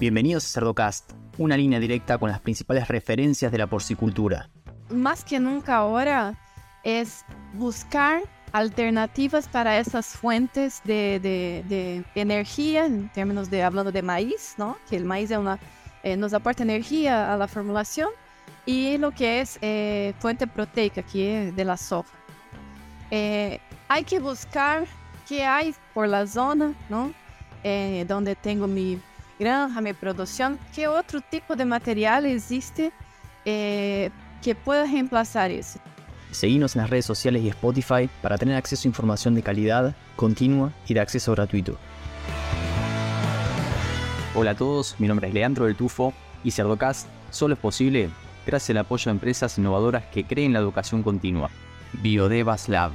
Bienvenidos a Cerdocast, una línea directa con las principales referencias de la porcicultura. Más que nunca ahora es buscar alternativas para esas fuentes de, de, de energía, en términos de hablando de maíz, ¿no? Que el maíz es una, eh, nos aporta energía a la formulación y lo que es eh, fuente proteica, que es de la soja. Eh, hay que buscar qué hay por la zona, ¿no? Eh, donde tengo mi granja, mi producción, qué otro tipo de material existe eh, que pueda reemplazar eso. Seguimos en las redes sociales y Spotify para tener acceso a información de calidad, continua y de acceso gratuito. Hola a todos, mi nombre es Leandro del Tufo y Cerdocast solo es posible gracias al apoyo de empresas innovadoras que creen la educación continua. Biodevas Lab,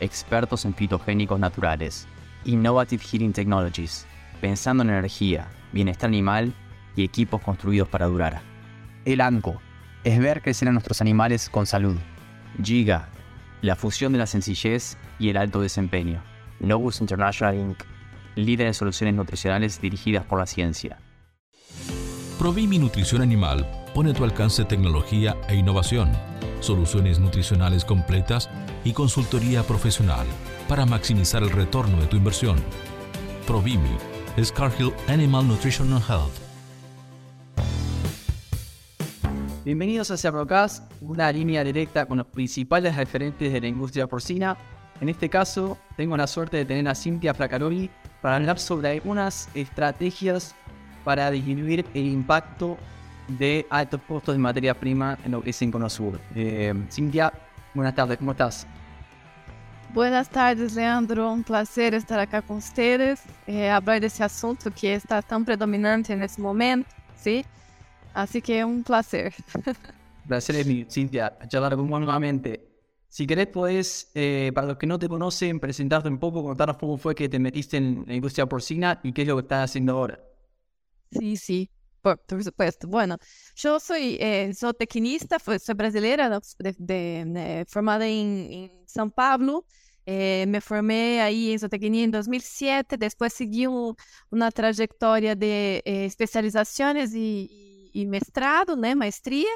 expertos en fitogénicos naturales. Innovative Heating Technologies, pensando en energía, bienestar animal y equipos construidos para durar. El ANCO, es ver crecer a nuestros animales con salud. Giga, la fusión de la sencillez y el alto desempeño. Novus International Inc., líder de soluciones nutricionales dirigidas por la ciencia. Provimi Nutrición Animal pone a tu alcance tecnología e innovación, soluciones nutricionales completas y consultoría profesional para maximizar el retorno de tu inversión. Provimi Scarhill Animal Nutrition and Health. Bienvenidos a Cerrocast, una línea directa con los principales referentes de la industria porcina. En este caso, tengo la suerte de tener a Cintia Fracaroli para hablar sobre algunas estrategias para disminuir el impacto de altos costos de materia prima en lo que es en Cono Sur. Eh, Cintia, buenas tardes, ¿cómo estás? Buenas tardes, Leandro. Un placer estar acá con ustedes, eh, hablar de ese asunto que está tan predominante en este momento, ¿sí? Así que un placer. placer es mío, Cintia, charlar con vos nuevamente. Si querés, podés, eh, para los que no te conocen, presentarte un poco, contarnos cómo fue que te metiste en la industria porcina y qué es lo que estás haciendo ahora. Sí, sí, por, por supuesto. Bueno, yo soy eh, zootecnista, soy brasileña, de, de, de, formada en, en São Paulo. Eh, me formei aí em zootecnia em 2007, depois segui um, uma trajetória de eh, especializações e, e, e, mestrado, né, maestria,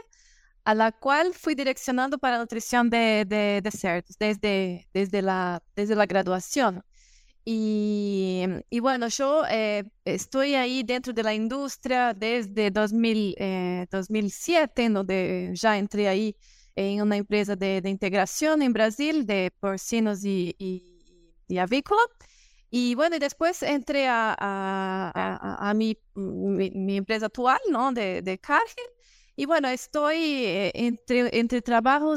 a la qual fui direcionando para nutrição de, de, de cerdos desde, desde, la, desde la graduação. Y, y, bueno, yo eh, estoy ahí dentro de la industria desde 2000, eh, 2007, donde ya entré ahí en una empresa de, de integración en Brasil de porcinos y, y, y, avícola. Y bueno, y a, a, a, a mi, mi, empresa actual, ¿no? De, de Cargill. Y bueno, eh, entre, entre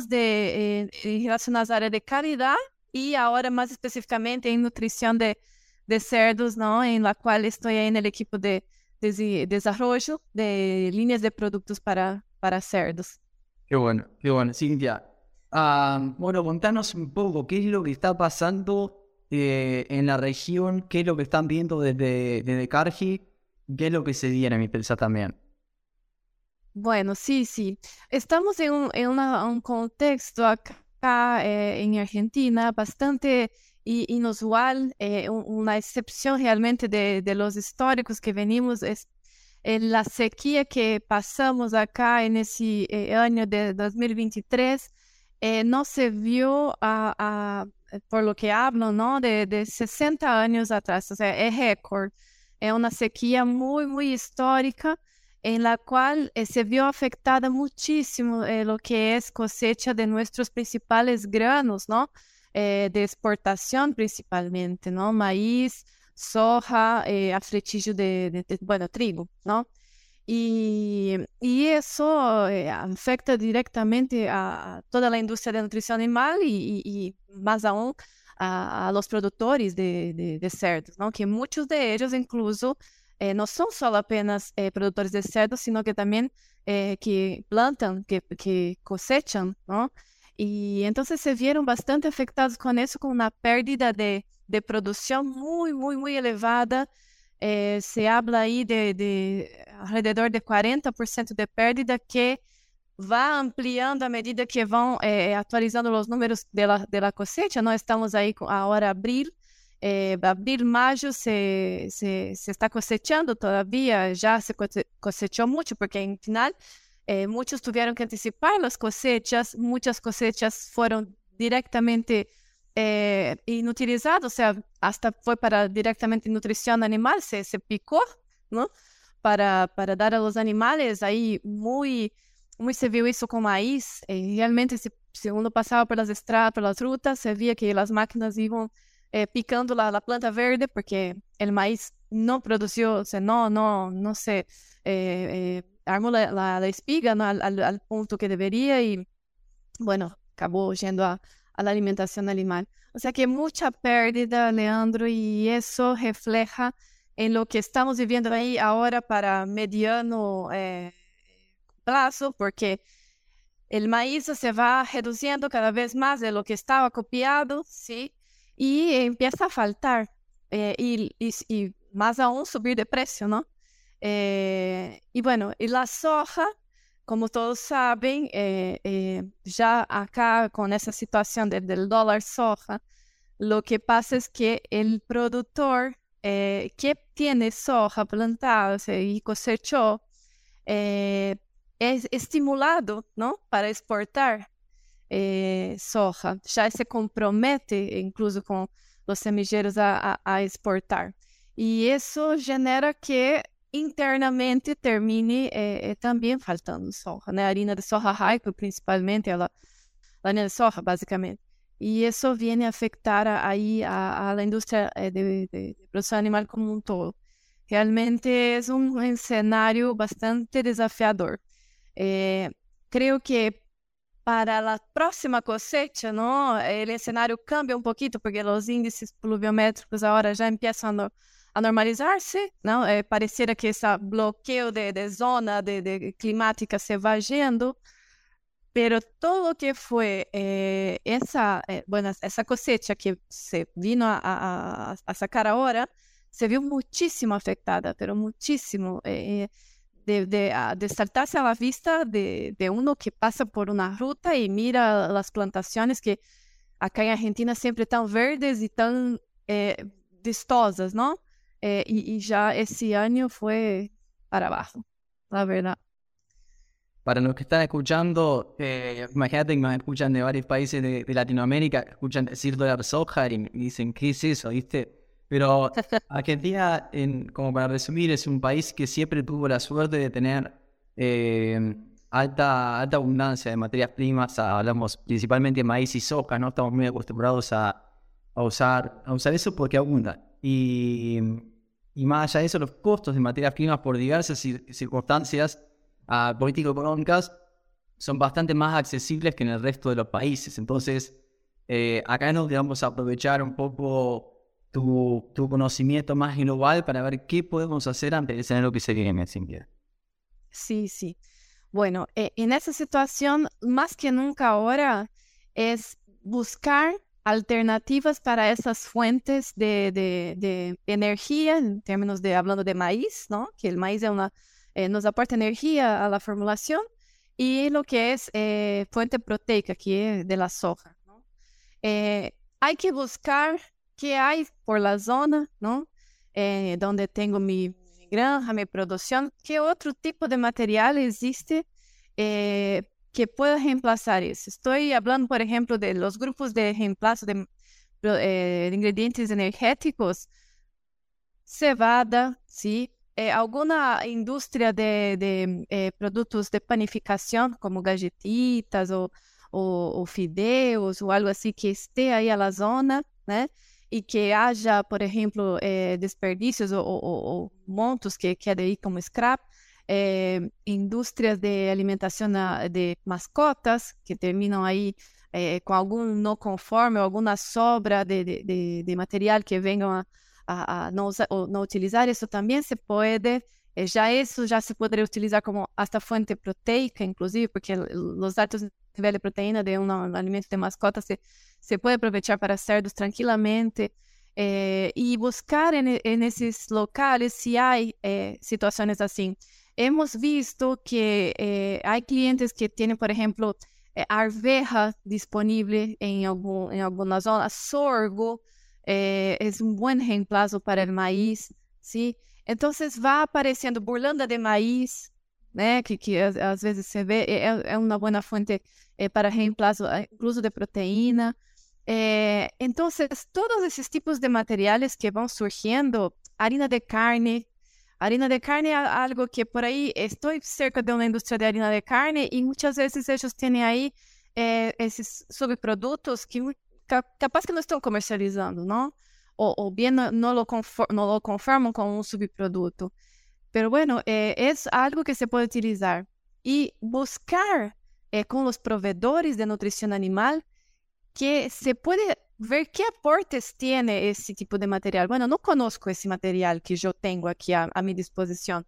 de, relacionados a área de calidad y ahora más específicamente en nutrición de, de cerdos, ¿no? En la cual estoy en el equipo de, de de líneas de productos para, para cerdos. Qué bueno, qué bueno, Cintia. Uh, bueno, contanos un poco qué es lo que está pasando eh, en la región, qué es lo que están viendo desde, desde Cargi, qué es lo que se viene, mi empresa también. Bueno, sí, sí. Estamos en un, en un contexto acá eh, en Argentina bastante inusual, eh, una excepción realmente de, de, los históricos que venimos. La sequía que pasamos acá en ese eh, año de 2023 eh, no se vio por lo que hablo, ¿no? De, de 60 años atrás, o sea, es récord. Es una sequía muy, muy histórica en la cual eh, se vio afectada muchísimo lo que es cosecha de nuestros principales granos, ¿no? De exportación principalmente, ¿no? Maíz, soja, eh, afretillo de, de, de, bueno, trigo, ¿no? Y, y eso eh, afecta directamente a toda la industria de nutrición animal y, y, y más aún a, a, los productores de, de cerdos, ¿no? Que muchos de ellos incluso eh, no son solo apenas eh, productores de cerdo, sino que también eh, que plantan, que, que, cosechan, ¿no? Y entonces se vieron bastante afectados con eso, con una pérdida de, de producción muy, muy, muy elevada. se habla ahí de, de alrededor de 40% de pérdida que va ampliando a medida que vão atualizando os números de la, de la cosecha. Nós estamos aí agora abril Eh, abril, mayo se, se, se, está cosechando todavía, ya se cosechó mucho porque en final eh, muchos tuvieron que anticipar las cosechas, muchas cosechas fueron directamente eh, inutilizadas, o sea, hasta fue para directamente nutrición animal, se, se picó, ¿no? Para, para dar a animales, ahí muy, muy se vio eso con maíz, realmente se, si uno pasaba por las estradas, por las rutas, se veía que las máquinas iban eh, picando la, la, planta verde porque el maíz no produció, o sea, no, no, no se eh, eh, armó la, la, espiga ¿no? punto que debería y bueno, acabó yendo a, a, la alimentación animal. O sea que mucha pérdida, Leandro, y eso refleja en lo que estamos viviendo ahí ahora para mediano plazo, porque el maíz se va reduciendo cada vez más de lo que estaba copiado, ¿sí? y empieza a faltar eh, y, más aún subir de precio, ¿no? Eh, y bueno, y la soja, como todos saben, eh, eh ya acá con esa situación de, dólar soja, lo que pasa es que el productor eh, que tiene soja plantada y cosechó es estimulado, ¿no? Para exportar eh, soja. Já se compromete, incluso com os semilleiros, a, a, a, exportar. E isso genera que internamente termine eh, também faltando soja, né? A harina de soja raico, principalmente, ela, a harina de soja, basicamente. E isso vem a afetar aí a, a, indústria de, de, de, produção animal como um todo. Realmente é um cenário bastante desafiador. Eh, creio que para la próxima cosecha, ¿no? El escenario cambia un poquito porque los índices pluviométricos ahora ya empiezan a, a normalizarse, ¿no? Eh, pareciera que ese bloqueo de, de zona de, de, climática se va yendo, pero lo que fue eh, esa, eh, bueno, esa cosecha que se vino a, a, a, sacar ahora, se vio muchísimo afectada, pero muchísimo. Eh, de, de, uh, de, saltarse a la vista de, de, uno que pasa por una ruta y mira las plantaciones que acá en Argentina siempre están verdes y tan eh, vistosas, ¿no? Eh, y, y, ya ese año fue para abajo, la verdad. Para los que están escuchando, eh, imagínate que me escuchan de varios países de, de Latinoamérica, escuchan decir dólar soja y, dicen, ¿qué es eso? ¿Viste? Pero Argentina, en, como para resumir, es un país que siempre tuvo la suerte de tener eh, alta, alta abundancia de materias primas. Hablamos principalmente de maíz y soja, ¿no? Estamos muy acostumbrados a, a, usar, a usar eso porque abunda. Y, y más allá de eso, los costos de materias primas por diversas circunstancias uh, político-económicas son bastante más accesibles que en el resto de los países. Entonces, eh, acá nos vamos a aprovechar un poco tu, tu, conocimiento más global para ver qué podemos hacer ante el escenario que se viene, Cintia. Sí, sí. Bueno, eh, en esa situación, más que nunca ahora, es buscar alternativas para esas fuentes de, energía, en términos de, hablando de maíz, ¿no? Que el maíz eh, nos aporta energía a la formulación, y lo que es eh, fuente proteica, que es de la soja. Eh, hay que buscar que hay por la zona, ¿no? Donde tengo mi, granja, mi producción, ¿qué otro tipo de material existe que pueda reemplazar eso? Estoy hablando, por ejemplo, de los grupos de reemplazo de, eh, de ingredientes energéticos, cebada, ¿sí? Eh, alguna indústria de, de eh, produtos de panificação, como galletitas ou, ou, ou, fideos ou algo assim que esteja aí na zona, né? e que haja, por exemplo, eh, desperdícios ou, ou, ou, montos que quedem aí como scrap, eh, indústrias de alimentação de mascotas que terminam aí eh, com algum não conforme alguma sobra de, de, de material que venham a, a, a não, usar, não, utilizar, isso também se pode já isso já se poderia utilizar como hasta fonte proteica, inclusive, porque os altos níveis de proteína de um alimento de mascota se se pode aproveitar para cerdos tranquilamente eh, e buscar nesses locais se há eh, situações assim. Hemos visto que eh, há clientes que têm, por exemplo, arveja disponível em, algum, em alguma zona, sorgo, eh, es un buen reemplazo para el maíz, ¿sí? Entonces va aparecendo burlanda de maíz, né, que, que às vezes se vê, é, é uma boa fonte é, para reemplazo, incluso de proteína. É, então, todos esses tipos de materiais que vão surgindo, harina de carne, Harina de carne es algo que por ahí estoy cerca de una industria de harina de carne y muchas veces ellos tienen ahí eh, esos subproductos que capaz que no están comercializando, ¿no? O, bien no, lo conforman con un subproducto. Pero bueno, eh, es algo que se puede utilizar y buscar eh, con los proveedores de nutrición animal que se puede ver qué aportes tiene ese tipo de material. Bueno, no conozco ese material que yo tengo aquí a, a mi disposición,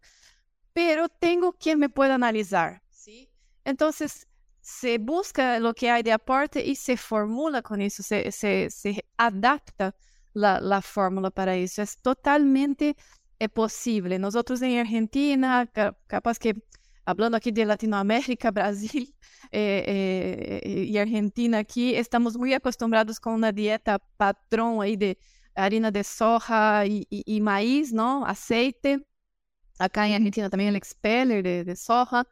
pero tengo quien me pueda analizar. ¿sí? Entonces, se busca lo que hay de aporte y se formula con eso, se, se, se adapta la fórmula para eso. Es totalmente é possível. Nós em Argentina, capaz que falando aqui de Latinoamérica, Brasil eh, eh, e Argentina aqui, estamos muito acostumados com uma dieta padrão aí de harina de soja e, e, e maíz, não? Aceite. Acá em Argentina também o expeller de, de soja,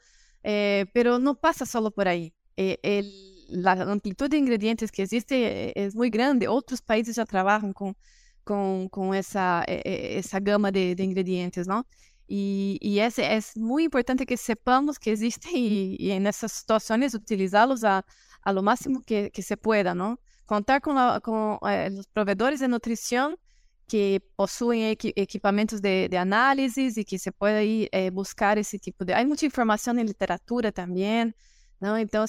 eh, pero não passa só por aí. Eh, el, a amplitude de ingredientes que existe é, é muito grande. Outros países já trabalham com essa, essa gama de, de ingredientes, não? E, é, é muito importante que sepamos que existem e, e nessas situações utilizá-los a, a lo máximo que, que se pueda, não? Contar com, la, com eh, os provedores de nutrição que possuem equi de, de análise e que se pode ir eh, buscar esse tipo de... Há muita informação em literatura também, não? Então,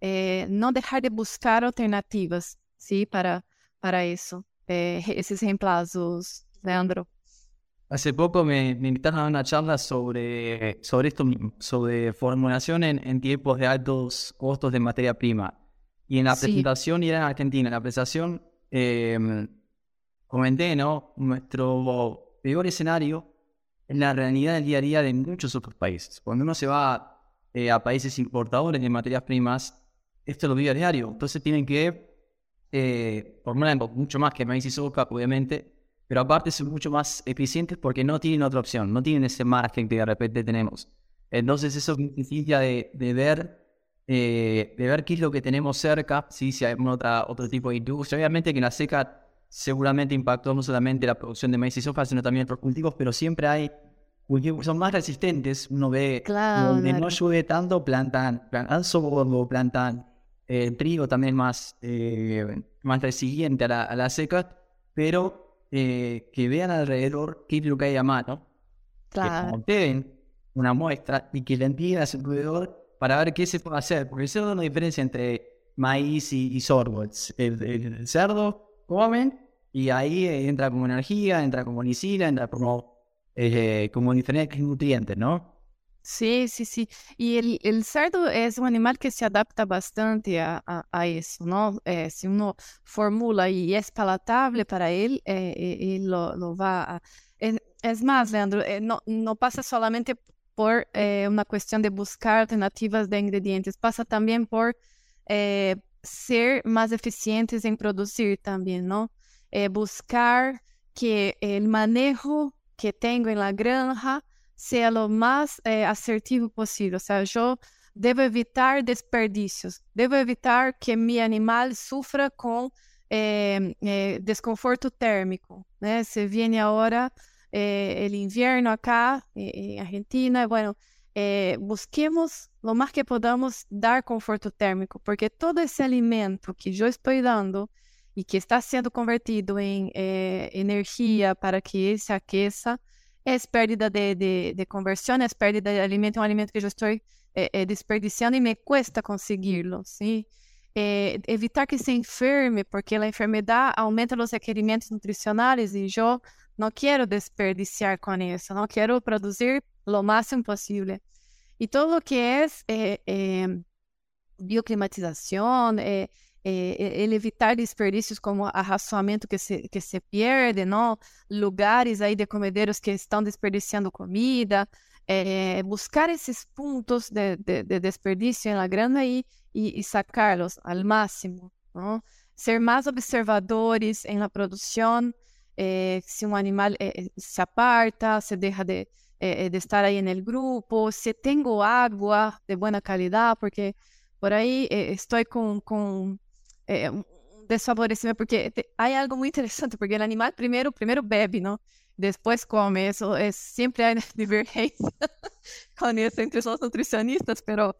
eh, não deixar de buscar alternativas, sim, para, para isso. eh, esos reemplazos, Leandro? Hace poco me, me, invitaron a una charla sobre, sobre esto, sobre formulación en, en, tiempos de altos costos de materia prima. Y en la sí. presentación, y era en Argentina, en la presentación eh, comenté, ¿no? Nuestro peor escenario es la realidad del día a día de muchos otros países. Cuando uno se va eh, a países importadores de materias primas, esto lo vive a diario. Entonces tienen que eh, mucho más que maíz y soja, obviamente, pero aparte son mucho más eficientes porque no tienen otra opción, no tienen ese margen que de repente tenemos. Entonces eso necesita de, de ver eh, de ver qué es lo que tenemos cerca, ¿sí? si hay otra, otro tipo de industria. Obviamente que la seca seguramente impactó no solamente la producción de maíz y soja, sino también otros cultivos, pero siempre hay cultivos que son más resistentes. Uno ve claro, donde claro. no llueve tanto, plantan, plantan sorgo, plantan eh, trigo también más, eh, más resiliente a la, a la seca, pero eh, que vean alrededor qué es lo que hay a mano, claro. que den una muestra y que le envíen a su proveedor para ver qué se puede hacer, porque eso es una diferencia entre maíz y, y sorgo. El, el, el, cerdo comen y ahí entra como energía, entra como lisina, entra como, como diferentes nutrientes, ¿no? Sim, sim, sim. E ele, el cerdo é um animal que se adapta bastante a, a, a isso, não? É, se uno formula e é palatável para ele, é, ele lo, lo vai a... É, Leandro, não, não passa solamente por uma questão de buscar alternativas de ingredientes, passa também por ser mais eficientes em produzir também, não? É buscar que o manejo que tenho em la granja sea lo más eh, asertivo posible. O sea, yo debo evitar desperdicios, debo evitar que mi animal sufra con eh, eh, desconforto térmico. ¿né? Se viene ahora el invierno acá en Argentina, bueno, busquemos lo más que podamos dar conforto térmico, porque todo ese alimento que yo estoy dando y que está siendo convertido en energía para que él se aqueça, é pérdida de, de, de conversão, é pérdida de alimento, é um alimento que eu estou é, desperdiciando e me cuesta consegui-lo, sim? É, evitar que se enferme, porque a enfermidade aumenta os requerimentos nutricionais e eu não quero desperdiciar com isso, não quero produzir o máximo possível. E tudo o que é, é, é é, ele evitar desperdícios como arraçoamento que se, que se perde, não? lugares aí de comedeiros que estão desperdiciando comida, é, buscar esses pontos de, de, de desperdício na grana e, e, sacá-los ao máximo. Não? ser más observadores en la eh, si un animal se aparta, se deja de, de, estar en el grupo, si tengo agua de buena calidad, porque por ahí estoy con, con un desfavorecimiento, porque hay algo muy interesante, porque el animal primero, primero bebe, ¿no? Después come, eso es, siempre hay divergencia con eso entre los nutricionistas, pero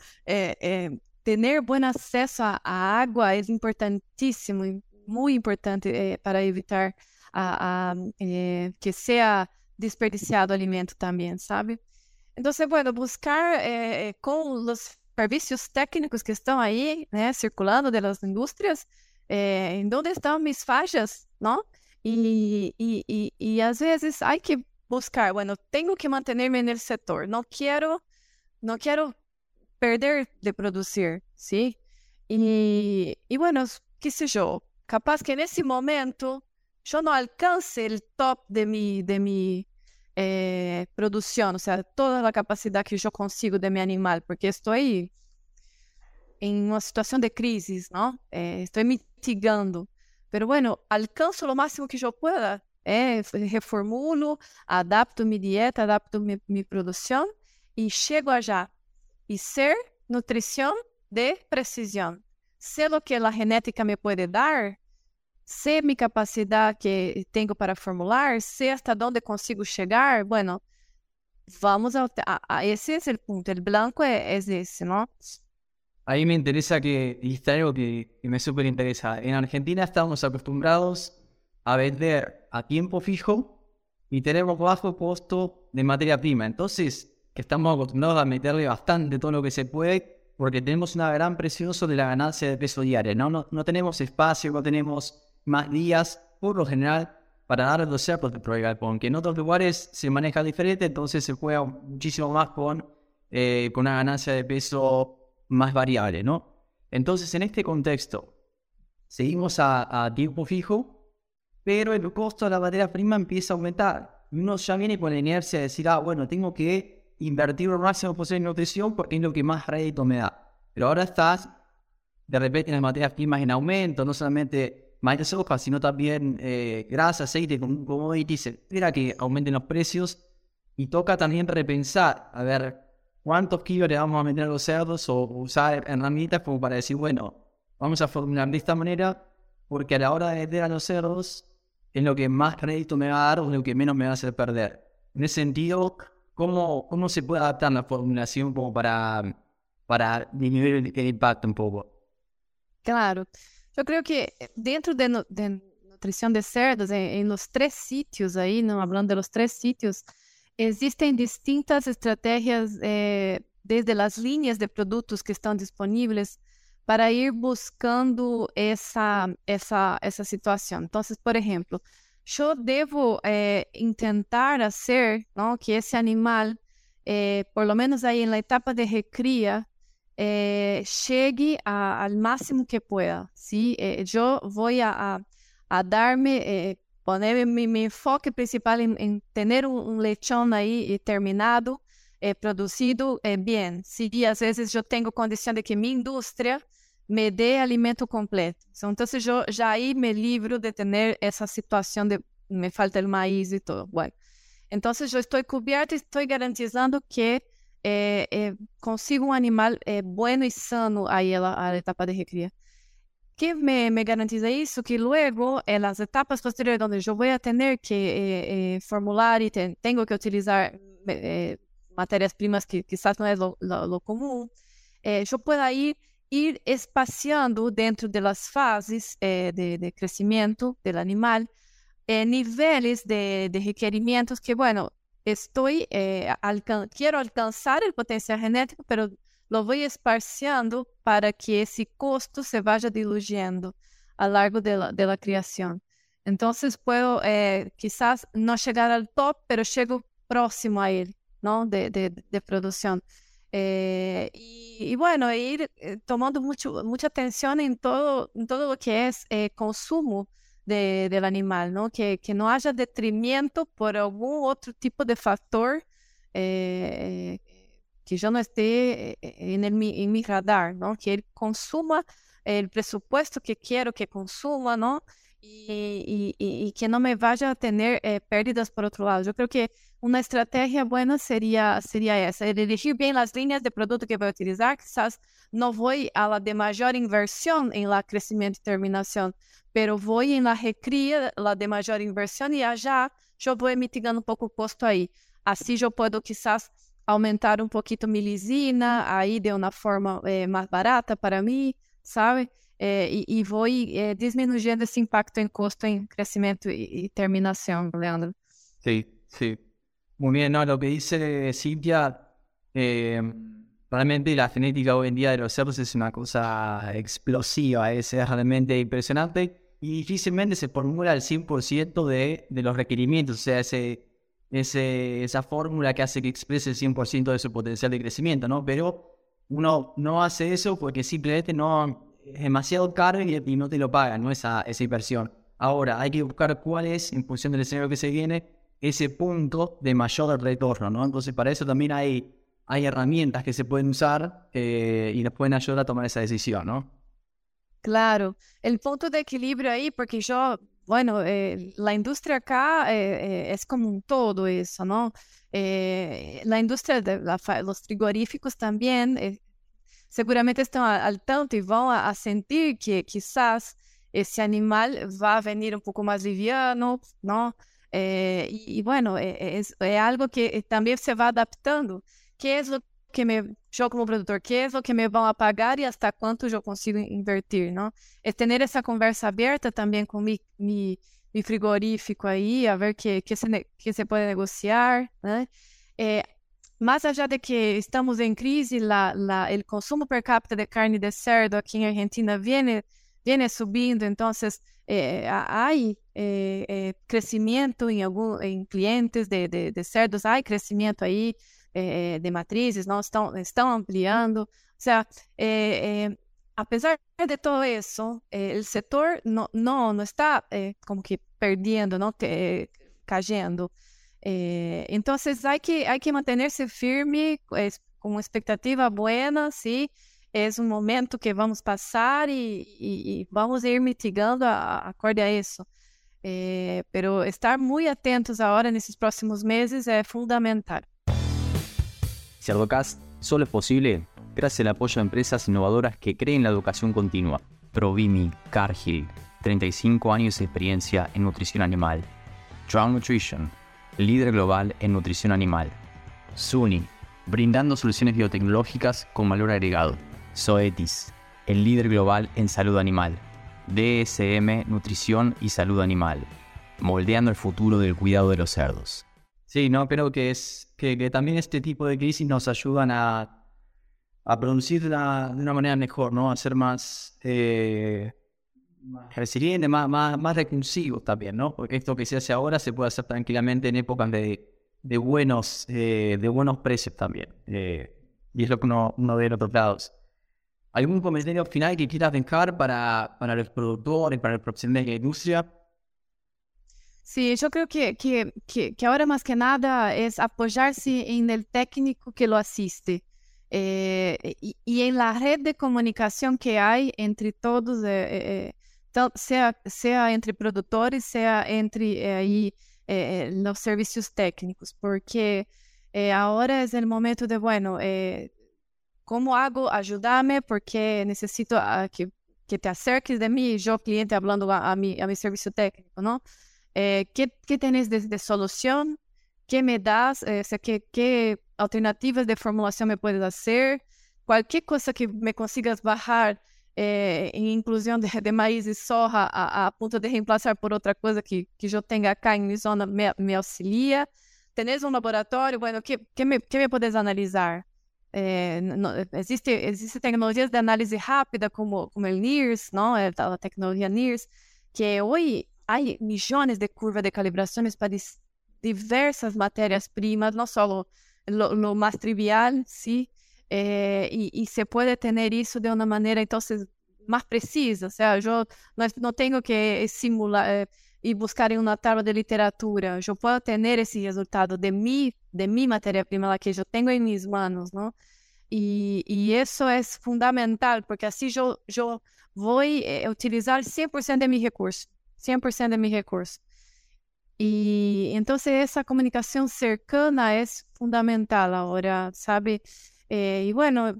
tener buen acceso a, agua es importantísimo, muy importante eh, para evitar eh, que sea desperdiciado alimento también, ¿sabe? Entonces, bueno, buscar eh, con los servicios técnicos que están ahí, circulando de las industrias, en dónde están mis fallas, ¿no? Y, y, y, a veces hay que buscar, bueno, tengo que mantenerme en el sector, no quiero, no quiero perder de producir, ¿sí? Y, y bueno, sé yo, capaz que en ese momento yo no alcance el top de mi, de mi eh, producción, o sea, toda la capacidad que yo consigo de mi animal, porque estoy en una situación de crisis, ¿no? Eh, mitigando. Pero bueno, alcanzo lo máximo que yo pueda, eh, reformulo, adapto mi dieta, adapto mi, mi producción y llego allá y ser nutrición de precisión. Sé lo que la genética me puede dar, sé mi capacidad que tengo para formular, sé hasta dónde consigo llegar. Bueno, vamos a, a, ese es el punto. El blanco es, ese, ¿no? Ahí me interesa que dijiste algo que, que me súper interesa. En Argentina estamos acostumbrados a vender a tiempo fijo y tenemos bajo costo de materia prima. Entonces, que estamos acostumbrados a meterle bastante todo lo que se puede, porque tenemos una gran presión sobre la ganancia de peso diaria. ¿no? No, no tenemos espacio, no tenemos más días, por lo general, para dar los cerdos de prueba que en otros lugares se maneja diferente, entonces se juega muchísimo más con, eh, con una ganancia de peso más variable, ¿no? Entonces, en este contexto, seguimos a, a tiempo fijo, pero el costo de la materia prima empieza a aumentar. Uno ya viene con la inercia de decir, ah, bueno, tengo que invertir lo máximo posible en nutrición porque es lo que más rédito me da. Pero ahora estás de repente en las materias primas en aumento, no solamente soja, sino también eh, grasa, aceite, como, como se espera que aumenten los precios y toca también repensar, a ver, cuántos kilos le vamos a meter a los cerdos o usar herramientas como para decir, bueno, vamos a formular de esta manera porque a la hora de meter a los cerdos es lo que más crédito me va a dar o lo que menos me va a hacer perder. En ese sentido, ¿Cómo, ¿Cómo se puede adaptar la formulación como para, para disminuir el, impacto un poco? Claro, yo creo que dentro de, nutrición de cerdos, en, los tres sitios ahí, ¿no? hablando de distintas estrategias eh, desde las líneas de productos que están disponibles para ir buscando esa, esa, esa situación. Entonces, por ejemplo, yo debo eh, intentar hacer que ese animal, eh, por lo menos ahí en la etapa de recría, eh, llegue al máximo que pueda. ¿sí? yo voy a, darme, poner mi, enfoque principal en, tener un, lechón ahí terminado, producido bien. Si a veces yo tengo de que mi industria me dê alimento completo. Então, eu já aí me livro de ter essa situação de me falta o maíz e tudo. Bueno, então eu estou coberta e estou garantizando que eh, eh, consigo um animal eh, bueno e sano aí a, a etapa de recria. que me, me, garantiza isso? Que luego, en las etapas posteriores, onde eu vou ter que eh, eh, formular e ten, tenho que utilizar eh, matérias-primas que quizás não é lo, lo, lo comum, eu pueda ir ir espaciando dentro das fases eh, de, de, crescimento do animal niveles de, de, requerimientos que, bueno, estoy, eh, alcan quiero alcanzar el potencial genético, pero lo voy esparciando para que ese costo se vaya diluyendo a largo de la, de la creación. Entonces puedo eh, quizás no llegar al top, pero llego próximo a él, ¿no? De, de, de producción. Eh, y, y, bueno, ir eh, tomando mucho, mucha atención en todo, en todo lo que es eh, consumo de, del animal, ¿no? Que, que, no haya detrimento por algún otro tipo de factor que yo no esté en, el, en mi radar, ¿no? Que él consuma o presupuesto que quero que consuma, não? E, que não me vaya a ter eh, pérdidas por outro lado. Eu creio que uma estratégia boa seria seria essa, elegir bem as linhas de produto que vou utilizar, quizás não vou a la de maior inversão em la crescimento e terminação, pero vou em la recria, la de maior inversão e já eu vou mitigando um pouco o custo aí. Assim eu posso quizás aumentar um pouquinho milisina, aí de uma forma eh, barata para mim, sabe? Eh, e, e, vou eh, diminuindo esse impacto em custo, em crescimento e, e terminação, Leandro. Sim, sim. Muy bien, no, lo que dice Cintia, eh, realmente la genética hoy en día de los cerdos es una cosa explosiva, es realmente impresionante y difícilmente se formula el 100% de, de los requerimientos, o sea, ese, ese, esa fórmula que hace que exprese el 100% de su potencial de crecimiento, ¿no? Pero uno no hace eso porque simplemente no es demasiado caro y, y no te lo pagan, ¿no? Esa, esa inversión. Ahora, hay que buscar cuál es, en función del escenario que se viene, ese punto de mayor retorno, ¿no? Entonces, para eso también hay, hay herramientas que se pueden usar eh, y nos pueden ayudar a tomar esa decisión, ¿no? Claro, el punto de equilibrio ahí, porque yo, bueno, eh, la industria acá eh, eh, es como un todo eso, ¿no? la industria de la, los frigoríficos también seguramente están al tanto y van a, sentir que quizás ese animal va a venir un poco más liviano, ¿no? y, y, bueno, es, es, algo que también se va adaptando. ¿Qué es lo que me, yo como produtor, qué es lo que me a pagar y hasta cuánto yo consigo invertir, ¿no? Es tener esa conversa abierta también con mi, mi, mi frigorífico ahí, a ver qué, qué, se, qué se puede negociar, ¿no? Eh, más allá de que estamos en crisis, la, la, el consumo per cápita de carne de cerdo aquí en Argentina viene, viene subiendo, entonces eh, hay eh, eh, crecimiento en, algún, en clientes de, de, de cerdos, hay crecimiento ahí. eh, de matrizes, ¿no? Están, están ampliando. O sea, eh, eh, a pesar de todo eh, el sector no, no, no está como que perdiendo, ¿no? Que, cayendo. entonces hay que, hay que mantenerse firme, con expectativa buena, ¿sí? Es un momento que vamos a y, y, y vamos a ir mitigando a, acorde a eso. pero estar muy atentos ahora nesses próximos meses é fundamental. Cerdocast solo es posible gracias al apoyo de empresas innovadoras que creen la educación continua. Provimi, Cargill, 35 años de experiencia en nutrición animal. Drown Nutrition, líder global en nutrición animal. SUNY, brindando soluciones biotecnológicas con valor agregado. Zoetis, el líder global en salud animal. DSM, nutrición y salud animal, moldeando el futuro del cuidado de los cerdos. Sí, no, creo que es que, también este tipo de crisis nos ayudan a, producir de una, manera mejor, ¿no? A ser más, eh, resilientes, más, más, más recursivos también, ¿no? Porque esto que se hace ahora se puede hacer tranquilamente en épocas de, de buenos, eh, de buenos precios también. Eh, y es lo que uno, uno ve en otros lados. ¿Algún comentario final que quieras dejar para, para los productores, para el profesional de la industria? Sí, yo creo que, que, que, que, ahora más que nada es apoyarse en el técnico que lo asiste eh, y, y, en la red de comunicación que hay entre todos, eh, eh, sea, sea entre productores, sea entre ahí, los servicios técnicos, porque ahora es el momento de, bueno, ¿cómo hago? Ayúdame porque necesito uh, que, que, te acerques de mí, yo cliente hablando a, a, a mi servicio técnico, ¿no? Eh, ¿qué, ¿qué, tienes de, de, solución? ¿Qué me das? O sea, ¿qué, ¿qué, alternativas de formulación me puedes hacer? Cualquier cosa que me consigas bajar eh, en inclusión de, de, y soja a, a, punto de reemplazar por otra cosa que, que yo tenga acá en mi zona me, me auxilia. ¿Tenés un laboratorio? Bueno, ¿qué, qué, me, qué me puedes analizar? Eh, no, existe, existe tecnologías de análisis rápida como, como el NIRS, ¿no? La tecnología NIRS, que hoy hay millones de curvas de calibraciones para diversas materias primas, no solo lo, lo más trivial, ¿sí? Y, y, se puede tener eso de una manera entonces más precisa, o sea, yo no, no tengo que simular eh, y buscar en una tabla de literatura, yo puedo tener ese resultado de mi, de mi materia prima, la que yo tengo en mis manos, ¿no? y, eso es fundamental porque así yo, yo voy a utilizar 100% de mis recursos, 100% de mis recursos. Y entonces esa comunicación cercana es fundamental ahora, ¿sabe? Eh, y bueno,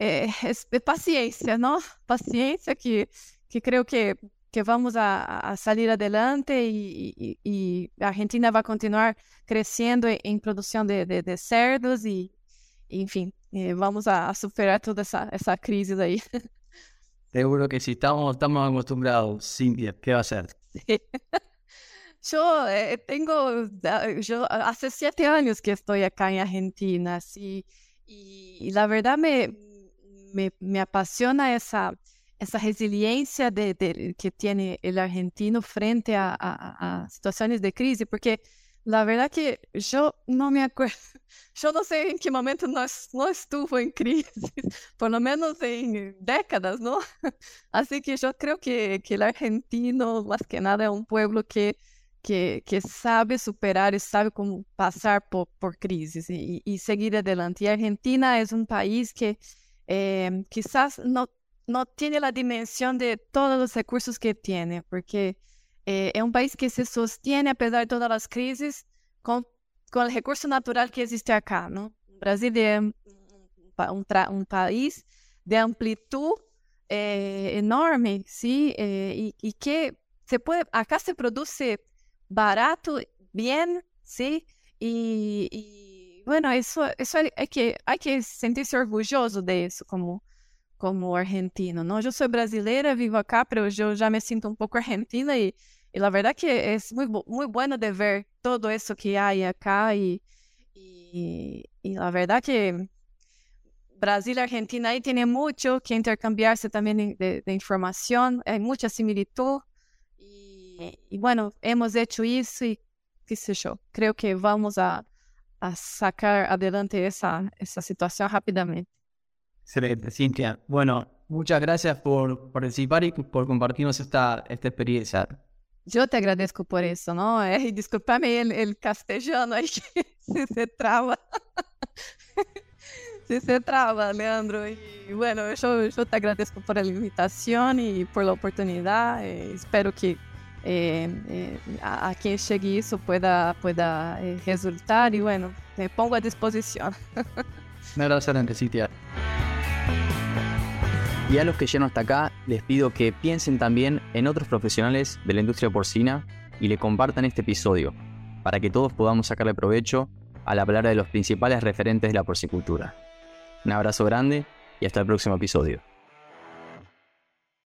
eh, es, paciencia, ¿no? Paciencia que, que creo que, que vamos a, salir adelante y, Argentina va a continuar creciendo en, producción de, de, cerdos y, en fin, eh, vamos a, superar toda esa, esa crisis ahí. Seguro que sí, estamos, estamos acostumbrados, Cintia, ¿qué va a hacer? Yo eh, tengo, yo hace siete años que estoy acá en Argentina, sí, y, la verdad me, me, me apasiona esa, esa resiliencia de, que tiene el argentino frente a, a, situaciones de crisis, porque la verdad que yo no me acuerdo, yo no sé en qué momento no, no estuvo en crisis, por lo menos en décadas, ¿no? Así que yo creo que, que el argentino, más que nada, es un pueblo que que, que sabe superar y sabe cómo pasar por, por crisis y, y, seguir adelante. Y Argentina es un país que eh, quizás no, no tiene la dimensión de todos los recursos que tiene, porque eh, es un país que se sostiene a pesar de todas las crisis con, con el recurso natural que existe acá, ¿no? Brasil es un, un, un país de amplitud eh, enorme, ¿sí? y, y que se puede, acá se produce barato, bien, ¿sí? Y, bueno, eso, eso hay, que, hay que sentirse orgulloso de como, como argentino, ¿no? Yo soy brasileira, vivo acá, pero yo ya me siento un poco argentina y, y la verdad que es muy, muy bueno de ver todo eso que hay acá y, y, la verdad que Brasil y Argentina ahí tiene mucho que intercambiarse también de, de información, hay mucha similitud y, bueno, hemos hecho eso y qué sé yo, creo que vamos a, a sacar adelante esa, esa situación rápidamente. Excelente, Cintia. Bueno, muchas gracias por participar y por compartirnos esta, esta experiencia. Yo te agradezco por eso, ¿no? Eh, disculpame el, el castellano ahí que se traba. sí se traba, Leandro. Y bueno, yo, yo te agradezco por la invitación y por la oportunidad. Eh, espero que eh, eh, a, a, quien llegue eso pueda, pueda eh, resultar y bueno, me pongo a disposición. Gracias, Cintia. Y a los que llegan hasta acá, les pido que piensen también en otros profesionales de la industria porcina y le compartan este episodio, para que todos podamos sacarle provecho al hablar de los principales referentes de la porcicultura. Un abrazo grande y hasta el próximo episodio.